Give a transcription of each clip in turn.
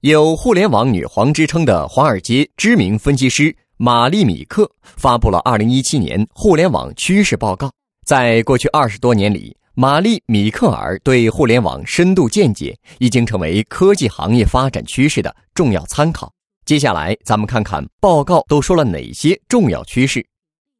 有“互联网女皇”之称的华尔街知名分析师玛丽米克发布了2017年互联网趋势报告。在过去二十多年里，玛丽米克尔对互联网深度见解已经成为科技行业发展趋势的重要参考。接下来，咱们看看报告都说了哪些重要趋势。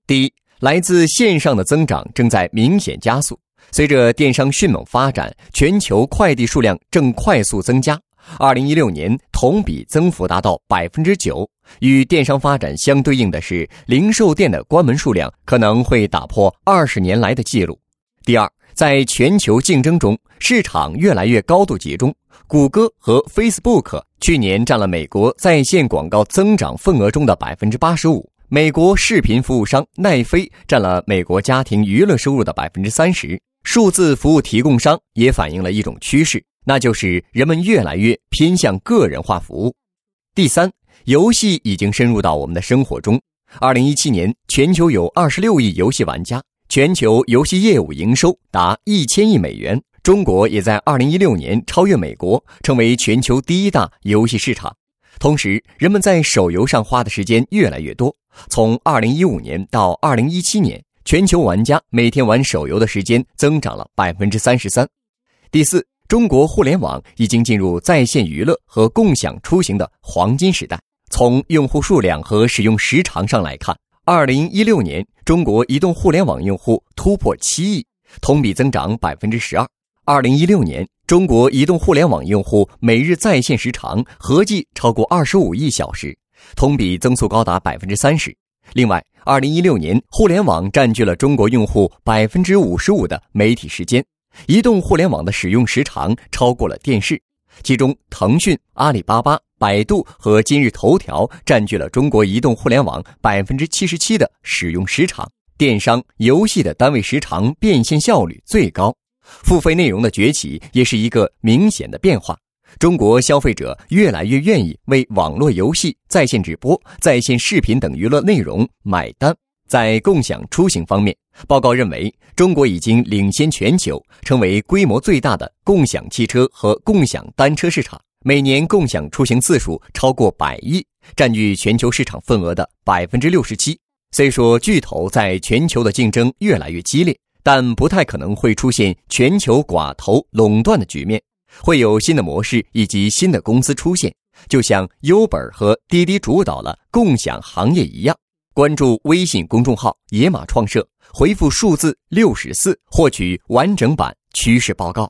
第一，来自线上的增长正在明显加速。随着电商迅猛发展，全球快递数量正快速增加。二零一六年同比增幅达到百分之九。与电商发展相对应的是，零售店的关门数量可能会打破二十年来的记录。第二，在全球竞争中，市场越来越高度集中。谷歌和 Facebook 去年占了美国在线广告增长份额中的百分之八十五。美国视频服务商奈飞占了美国家庭娱乐收入的百分之三十。数字服务提供商也反映了一种趋势，那就是人们越来越偏向个人化服务。第三，游戏已经深入到我们的生活中。二零一七年，全球有二十六亿游戏玩家，全球游戏业务营收达一千亿美元。中国也在二零一六年超越美国，成为全球第一大游戏市场。同时，人们在手游上花的时间越来越多。从二零一五年到二零一七年，全球玩家每天玩手游的时间增长了百分之三十三。第四，中国互联网已经进入在线娱乐和共享出行的黄金时代。从用户数量和使用时长上来看，二零一六年中国移动互联网用户突破七亿，同比增长百分之十二。二零一六年，中国移动互联网用户每日在线时长合计超过二十五亿小时，同比增速高达百分之三十。另外，二零一六年，互联网占据了中国用户百分之五十五的媒体时间，移动互联网的使用时长超过了电视。其中，腾讯、阿里巴巴、百度和今日头条占据了中国移动互联网百分之七十七的使用时长。电商、游戏的单位时长变现效率最高。付费内容的崛起也是一个明显的变化。中国消费者越来越愿意为网络游戏、在线直播、在线视频等娱乐内容买单。在共享出行方面，报告认为，中国已经领先全球，成为规模最大的共享汽车和共享单车市场。每年共享出行次数超过百亿，占据全球市场份额的百分之六十七。虽说巨头在全球的竞争越来越激烈。但不太可能会出现全球寡头垄断的局面，会有新的模式以及新的公司出现，就像 Uber 和滴滴主导了共享行业一样。关注微信公众号“野马创社”，回复数字六十四，获取完整版趋势报告。